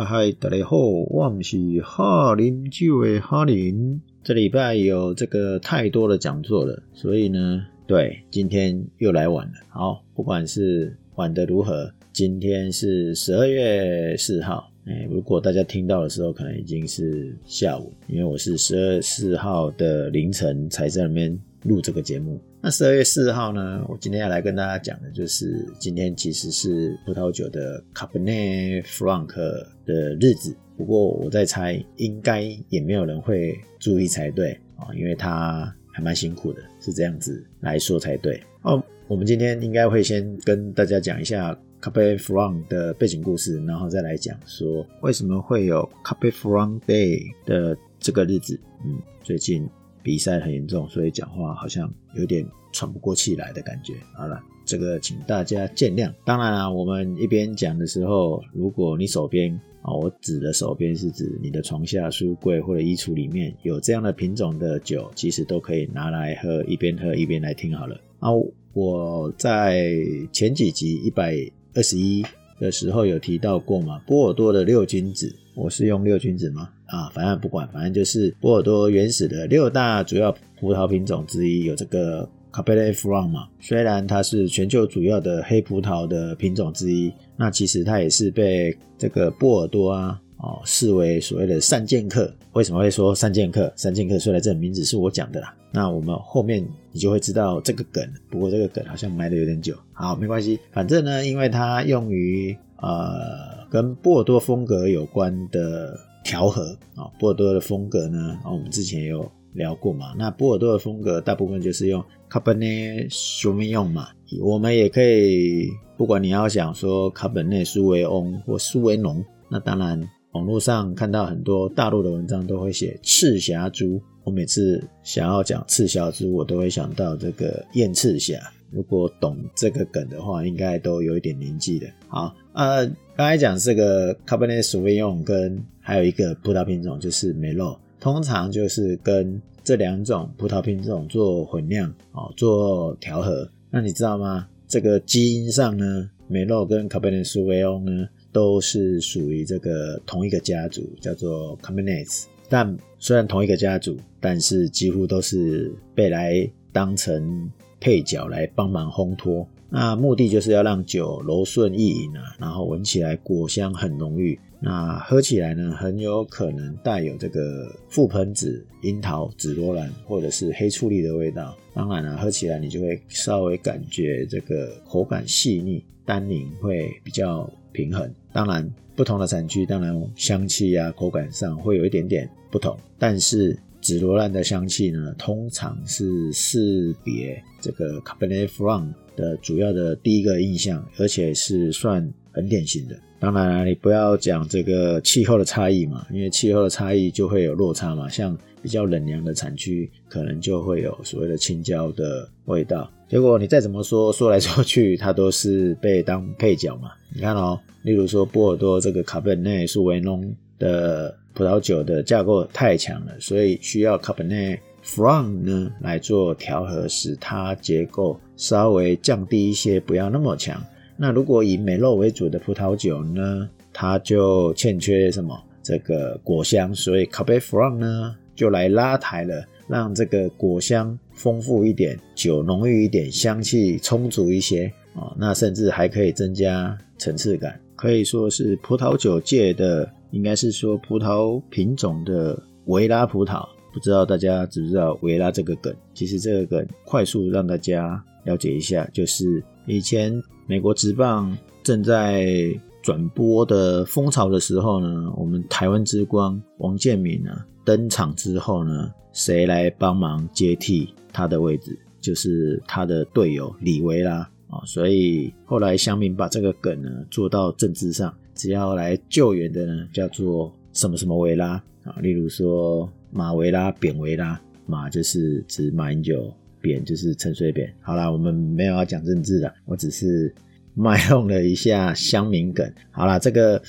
嗨嗨，大家好，我们是哈林酒的哈林。这礼拜有这个太多的讲座了，所以呢，对，今天又来晚了。好，不管是晚的如何，今天是十二月四号。哎，如果大家听到的时候，可能已经是下午，因为我是十二四号的凌晨才在那边录这个节目。那十二月四号呢？我今天要来跟大家讲的就是，今天其实是葡萄酒的 Cabernet Franc 的日子。不过我在猜，应该也没有人会注意才对啊，因为他还蛮辛苦的，是这样子来说才对。哦，我们今天应该会先跟大家讲一下 Cabernet Franc 的背景故事，然后再来讲说为什么会有 Cabernet Franc Day 的这个日子。嗯，最近。比赛很严重，所以讲话好像有点喘不过气来的感觉。好了，这个请大家见谅。当然了，我们一边讲的时候，如果你手边啊，我指的手边是指你的床下、书柜或者衣橱里面有这样的品种的酒，其实都可以拿来喝，一边喝一边来听好了。啊，我在前几集一百二十一的时候有提到过嘛，波尔多的六君子，我是用六君子吗？啊，反正不管，反正就是波尔多原始的六大主要葡萄品种之一，有这个 Cabernet Franc 嘛。虽然它是全球主要的黑葡萄的品种之一，那其实它也是被这个波尔多啊哦视为所谓的三剑客。为什么会说三剑客？三剑客虽然这个名字是我讲的啦，那我们后面你就会知道这个梗。不过这个梗好像埋的有点久，好，没关系，反正呢，因为它用于呃跟波尔多风格有关的。调和啊，波尔多的风格呢？啊，我们之前有聊过嘛。那波尔多的风格大部分就是用 Cabernet Sauvignon 嘛。我们也可以，不管你要想说 Cabernet 苏维翁或苏维浓，那当然网络上看到很多大陆的文章都会写赤霞珠。我每次想要讲赤霞珠，我都会想到这个燕赤霞。如果懂这个梗的话，应该都有一点年纪的。好，呃，刚才讲这个 Cabernet Sauvignon 跟还有一个葡萄品种就是梅洛，通常就是跟这两种葡萄品种做混酿哦，做调和。那你知道吗？这个基因上呢，梅洛跟 Cabernet Sauvignon 呢都是属于这个同一个家族，叫做 Cabernet。但虽然同一个家族，但是几乎都是被来当成配角来帮忙烘托。那目的就是要让酒柔顺易饮啊，然后闻起来果香很浓郁。那喝起来呢，很有可能带有这个覆盆子、樱桃、紫罗兰或者是黑醋栗的味道。当然了，喝起来你就会稍微感觉这个口感细腻，单宁会比较平衡。当然，不同的产区，当然香气啊、口感上会有一点点不同，但是。紫罗兰的香气呢，通常是识别这个 Cabernet Franc 的主要的第一个印象，而且是算很典型的。当然了，你不要讲这个气候的差异嘛，因为气候的差异就会有落差嘛。像比较冷凉的产区，可能就会有所谓的青椒的味道。结果你再怎么说，说来说去，它都是被当配角嘛。你看哦，例如说波尔多这个卡本内苏维农的。葡萄酒的架构太强了，所以需要 Cabernet Franc 呢来做调和，使它结构稍微降低一些，不要那么强。那如果以美肉为主的葡萄酒呢，它就欠缺什么？这个果香，所以 Cabernet Franc 呢就来拉抬了，让这个果香丰富一点，酒浓郁一点，香气充足一些啊。那甚至还可以增加层次感，可以说是葡萄酒界的。应该是说葡萄品种的维拉葡萄，不知道大家知不知道维拉这个梗？其实这个梗快速让大家了解一下，就是以前美国职棒正在转播的风潮的时候呢，我们台湾之光王建民呢登场之后呢，谁来帮忙接替他的位置？就是他的队友李维拉啊，所以后来乡民把这个梗呢做到政治上。只要来救援的呢，叫做什么什么维拉啊，例如说马维拉、扁维拉，马就是指马英九，扁就是陈水扁。好啦，我们没有要讲政治的，我只是卖弄了一下乡民梗。好啦，这个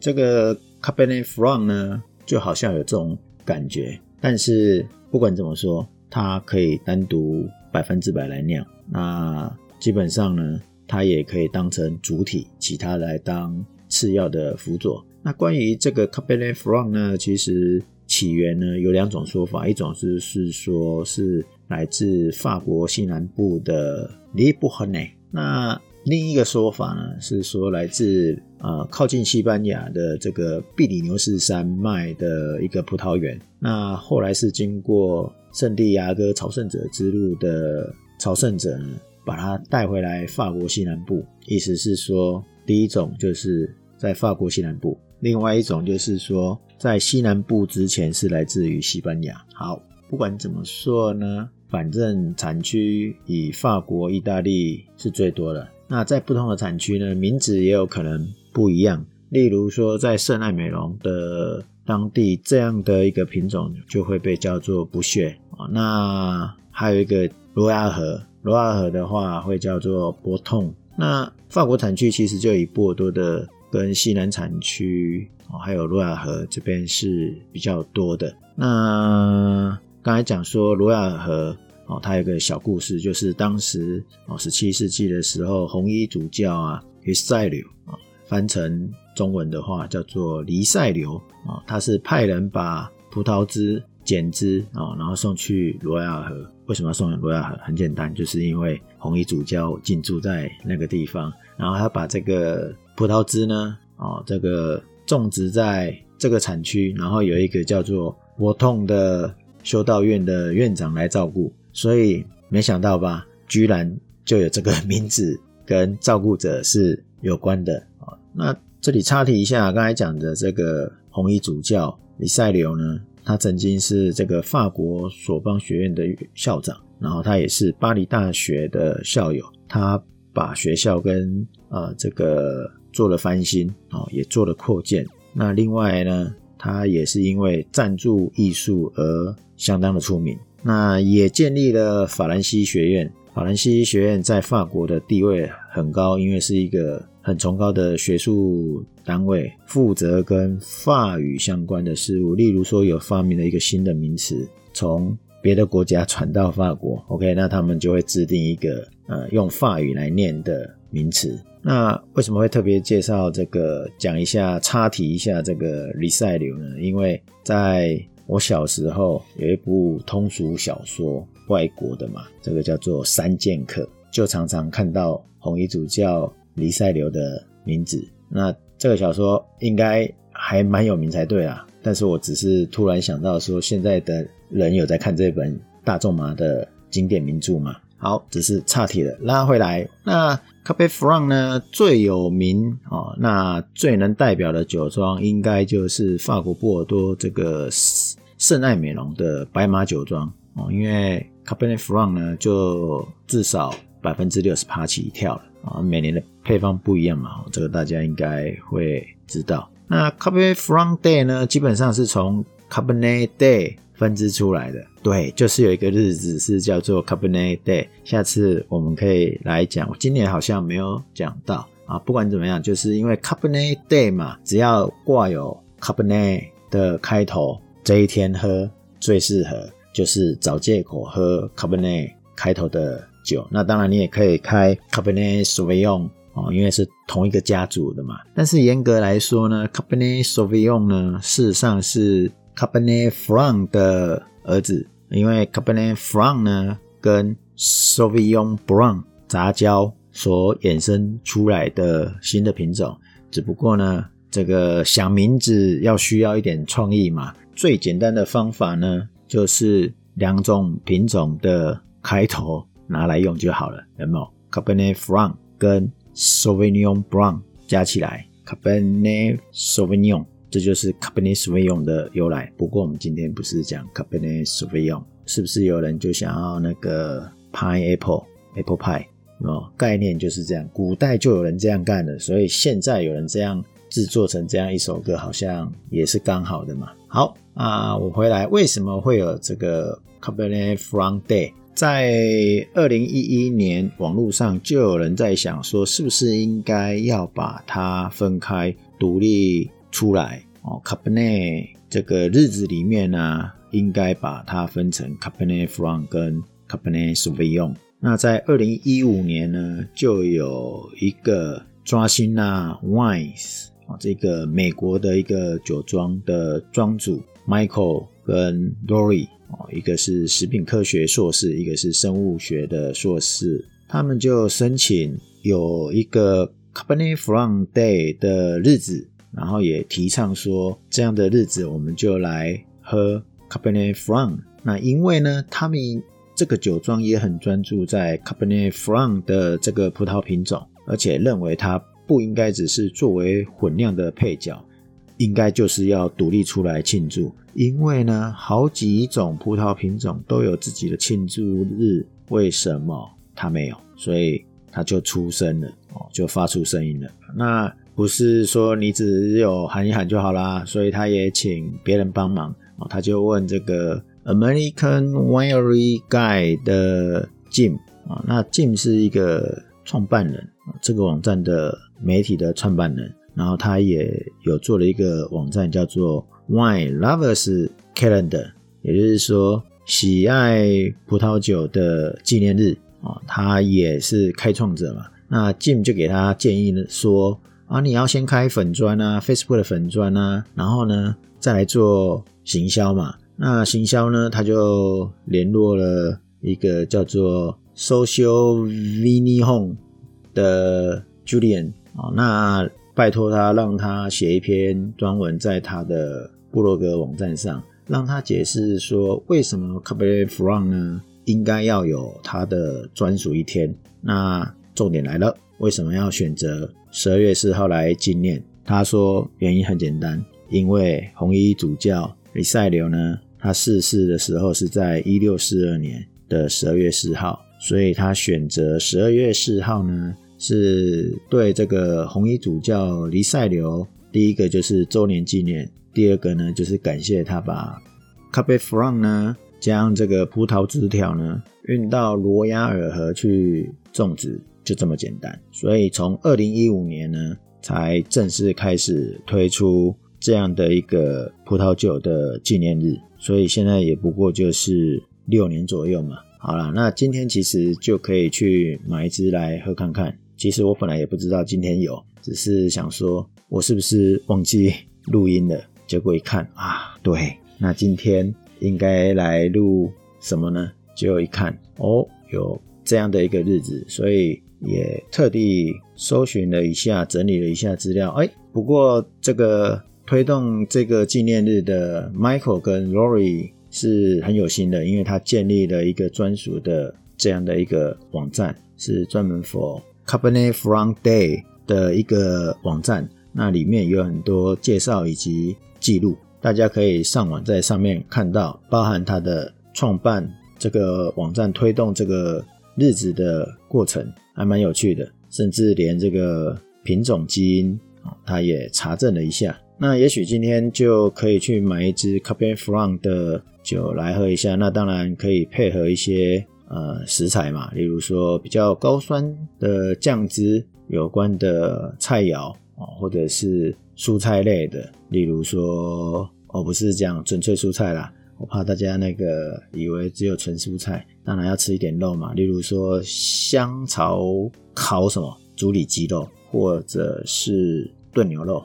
这个 Cabernet Franc 呢，就好像有这种感觉，但是不管怎么说，它可以单独百分之百来酿，那基本上呢，它也可以当成主体，其他来当。次要的辅佐，那关于这个 Cabernet Franc 呢，其实起源呢有两种说法，一种是是说是来自法国西南部的利布赫内，那另一个说法呢是说来自呃靠近西班牙的这个比里牛斯山脉的一个葡萄园，那后来是经过圣地亚哥朝圣者之路的朝圣者呢，把它带回来法国西南部，意思是说第一种就是在法国西南部。另外一种就是说，在西南部之前是来自于西班牙。好，不管怎么说呢，反正产区以法国、意大利是最多的。那在不同的产区呢，名字也有可能不一样。例如说，在圣艾美隆的当地，这样的一个品种就会被叫做不屑啊。那还有一个罗亚河，罗亚河的话会叫做波痛。那法国产区其实就以波尔多的。跟西南产区哦，还有罗亚河这边是比较多的。那刚才讲说罗亚河哦，它有个小故事，就是当时哦，十七世纪的时候，红衣主教啊，离塞流啊，翻成中文的话叫做离塞流啊，他是派人把葡萄汁剪枝啊，然后送去罗亚河。为什么要送罗亚河？很简单，就是因为红衣主教进驻在那个地方，然后他把这个。葡萄汁呢？哦，这个种植在这个产区，然后有一个叫做沃痛的修道院的院长来照顾，所以没想到吧，居然就有这个名字跟照顾者是有关的啊。那这里插题一下，刚才讲的这个红衣主教李塞留呢，他曾经是这个法国索邦学院的校长，然后他也是巴黎大学的校友，他把学校跟呃这个。做了翻新哦，也做了扩建。那另外呢，他也是因为赞助艺术而相当的出名。那也建立了法兰西学院。法兰西学院在法国的地位很高，因为是一个很崇高的学术单位，负责跟法语相关的事物。例如说，有发明了一个新的名词，从别的国家传到法国，OK，那他们就会制定一个呃用法语来念的名词。那为什么会特别介绍这个？讲一下插题一下这个李塞流呢？因为在我小时候有一部通俗小说，外国的嘛，这个叫做《三剑客》，就常常看到红衣主教李塞流的名字。那这个小说应该还蛮有名才对啊。但是我只是突然想到说，现在的人有在看这本大众马的经典名著吗？好，只是岔题了，拉回来。那 c a p e Franc 呢最有名哦，那最能代表的酒庄应该就是法国波尔多这个圣爱美隆的白马酒庄哦，因为 c a p e Franc 呢就至少百分之六十趴起跳了啊，每年的配方不一样嘛，这个大家应该会知道。那 c a p e Franc Day 呢，基本上是从 Cabernet Day。分支出来的，对，就是有一个日子是叫做 Cabernet Day。下次我们可以来讲，我今年好像没有讲到啊。不管怎么样，就是因为 Cabernet Day 嘛，只要挂有 Cabernet 的开头，这一天喝最适合，就是找借口喝 Cabernet 开头的酒。那当然你也可以开 Cabernet Sauvignon 哦，因为是同一个家族的嘛。但是严格来说呢，Cabernet Sauvignon 呢，事实上是 Cabernet Franc 的儿子，因为 Cabernet Franc 呢跟 Sauvignon Blanc 杂交所衍生出来的新的品种，只不过呢，这个想名字要需要一点创意嘛。最简单的方法呢，就是两种品种的开头拿来用就好了，有没有？Cabernet Franc 跟 Sauvignon Blanc 加起来，Cabernet Sauvignon。这就是 Cabernet Sauvignon 的由来。不过我们今天不是讲 Cabernet Sauvignon，是不是有人就想要那个 Pineapple Apple Pie？哦，概念就是这样。古代就有人这样干的，所以现在有人这样制作成这样一首歌，好像也是刚好的嘛。好啊，我回来，为什么会有这个 Cabernet Franc Day？在二零一一年，网络上就有人在想说，是不是应该要把它分开独立？出来哦，Cabernet 这个日子里面呢，应该把它分成 Cabernet Franc 跟 Cabernet Sauvignon。那在二零一五年呢，就有一个抓心纳 Wines 啊，这个美国的一个酒庄的庄主 Michael 跟 Rory 哦，一个是食品科学硕士，一个是生物学的硕士，他们就申请有一个 Cabernet Franc Day 的日子，然后也提倡说这样的日子我们就来喝 Cabernet Franc。那因为呢，他们这个酒庄也很专注在 Cabernet Franc 的这个葡萄品种，而且认为它不应该只是作为混酿的配角，应该就是要独立出来庆祝。因为呢，好几种葡萄品种都有自己的庆祝日，为什么它没有？所以它就出声了，哦，就发出声音了。那不是说你只有喊一喊就好啦，所以他也请别人帮忙，哦，他就问这个。American Winery Guy 的 Jim 啊，那 Jim 是一个创办人啊，这个网站的媒体的创办人，然后他也有做了一个网站叫做 Wine Lovers Calendar，也就是说喜爱葡萄酒的纪念日啊，他也是开创者嘛。那 Jim 就给他建议呢，说啊，你要先开粉砖啊，Facebook 的粉砖啊，然后呢再来做行销嘛。那行销呢？他就联络了一个叫做 Social Vini Home 的 Julian 啊，那拜托他让他写一篇专文在他的部落格网站上，让他解释说为什么 Cabernet Franc 呢应该要有他的专属一天。那重点来了，为什么要选择十二月四号来纪念？他说原因很简单，因为红衣主教。李塞留呢，他逝世的时候是在一六四二年的十二月四号，所以他选择十二月四号呢，是对这个红衣主教黎塞留第一个就是周年纪念，第二个呢就是感谢他把 Cabefran 呢将这个葡萄枝条呢运到罗亚尔河去种植，就这么简单。所以从二零一五年呢，才正式开始推出。这样的一个葡萄酒的纪念日，所以现在也不过就是六年左右嘛。好了，那今天其实就可以去买一支来喝看看。其实我本来也不知道今天有，只是想说我是不是忘记录音了？结果一看啊，对，那今天应该来录什么呢？结果一看哦，有这样的一个日子，所以也特地搜寻了一下，整理了一下资料。哎，不过这个。推动这个纪念日的 Michael 跟 Rory 是很有心的，因为他建立了一个专属的这样的一个网站，是专门 for Cabernet Franc Day 的一个网站。那里面有很多介绍以及记录，大家可以上网在上面看到，包含他的创办这个网站、推动这个日子的过程，还蛮有趣的。甚至连这个品种基因啊，他也查证了一下。那也许今天就可以去买一支 Cabernet Franc 的酒来喝一下。那当然可以配合一些呃食材嘛，例如说比较高酸的酱汁有关的菜肴啊，或者是蔬菜类的，例如说哦不是这样纯粹蔬菜啦，我怕大家那个以为只有纯蔬菜，当然要吃一点肉嘛，例如说香草烤什么猪里脊肉，或者是炖牛肉。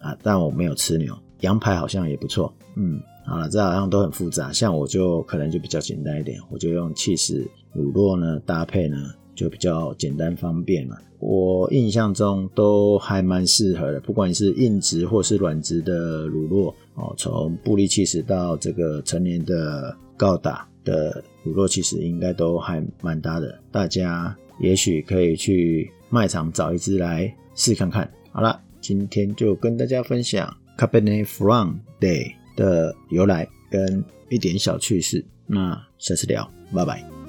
啊，但我没有吃牛，羊排好像也不错。嗯，好了，这好像都很复杂。像我就可能就比较简单一点，我就用起司乳酪呢搭配呢，就比较简单方便嘛。我印象中都还蛮适合的，不管是硬质或是软质的乳酪哦，从布利气势到这个成年的高达的乳酪，其实应该都还蛮搭的。大家也许可以去卖场找一支来试看看。好了。今天就跟大家分享 Cabernet Franc Day 的由来跟一点小趣事，那下次聊，拜拜。